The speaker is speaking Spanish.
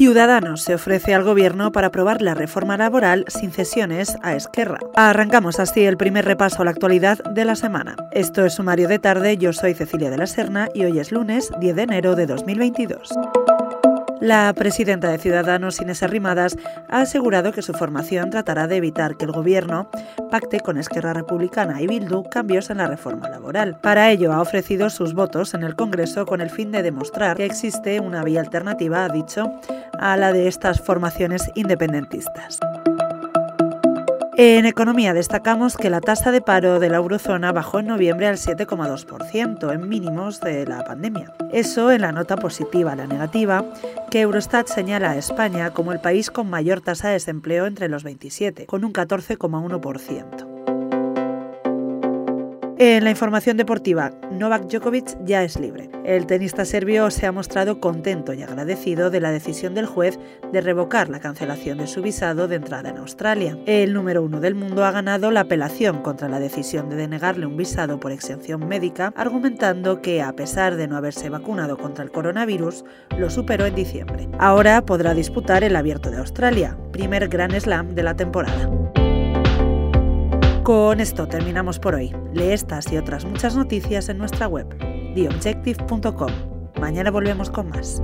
Ciudadanos se ofrece al gobierno para aprobar la reforma laboral sin cesiones a Esquerra. Arrancamos así el primer repaso a la actualidad de la semana. Esto es Sumario de Tarde, yo soy Cecilia de la Serna y hoy es lunes 10 de enero de 2022. La presidenta de Ciudadanos, Inés Arrimadas, ha asegurado que su formación tratará de evitar que el Gobierno pacte con Esquerra Republicana y Bildu cambios en la reforma laboral. Para ello, ha ofrecido sus votos en el Congreso con el fin de demostrar que existe una vía alternativa, ha dicho, a la de estas formaciones independentistas. En economía destacamos que la tasa de paro de la eurozona bajó en noviembre al 7,2%, en mínimos de la pandemia. Eso en la nota positiva. La negativa, que Eurostat señala a España como el país con mayor tasa de desempleo entre los 27, con un 14,1%. En la información deportiva, Novak Djokovic ya es libre. El tenista serbio se ha mostrado contento y agradecido de la decisión del juez de revocar la cancelación de su visado de entrada en Australia. El número uno del mundo ha ganado la apelación contra la decisión de denegarle un visado por exención médica, argumentando que, a pesar de no haberse vacunado contra el coronavirus, lo superó en diciembre. Ahora podrá disputar el Abierto de Australia, primer Grand Slam de la temporada. Con esto terminamos por hoy. Lee estas y otras muchas noticias en nuestra web, theobjective.com. Mañana volvemos con más.